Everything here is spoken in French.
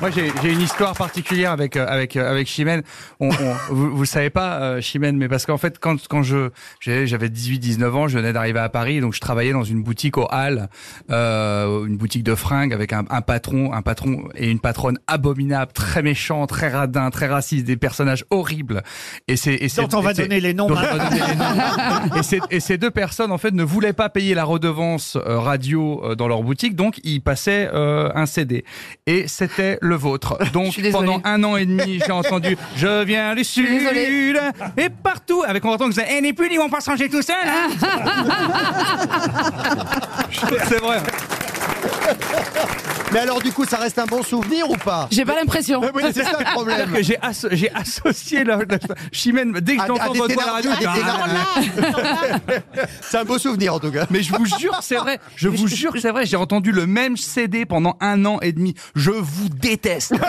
Moi, j'ai une histoire particulière avec euh, avec euh, avec Chimène. On, on- vous, vous le savez pas, euh, Chimène, mais parce qu'en fait, quand quand je j'avais 18-19 ans, je venais d'arriver à Paris, donc je travaillais dans une boutique au Halles, euh, une boutique de fringues avec un, un patron, un patron et une patronne abominable, très méchant, très radin, très raciste, des personnages horribles. Et c'est et Dont on va donner les noms dont on va maintenant. donner les noms. et, ces, deux personnes en fait ne voulaient pas payer la redevance radio dans leur boutique, donc ils passaient euh, un CD. Et c'était le vôtre. Donc pendant un an et demi, j'ai entendu Je viens du sud désolée. et partout avec mon patron qui disait Eh n'est plus, ils vont pas changer tout seul. hein. C'est vrai. Mais alors, du coup, ça reste un bon souvenir ou pas? J'ai pas l'impression. Oui, c'est ça le problème. Que j'ai asso- j'ai associé la, la- Chimène dès que À- j'entends à des votre voix à la radio, je dis, des Ah, C'est un beau souvenir en tout cas. Mais je vous jure que c'est vrai. Je vous jure que c'est vrai. J'ai entendu le même CD pendant un an et demi. Je vous déteste.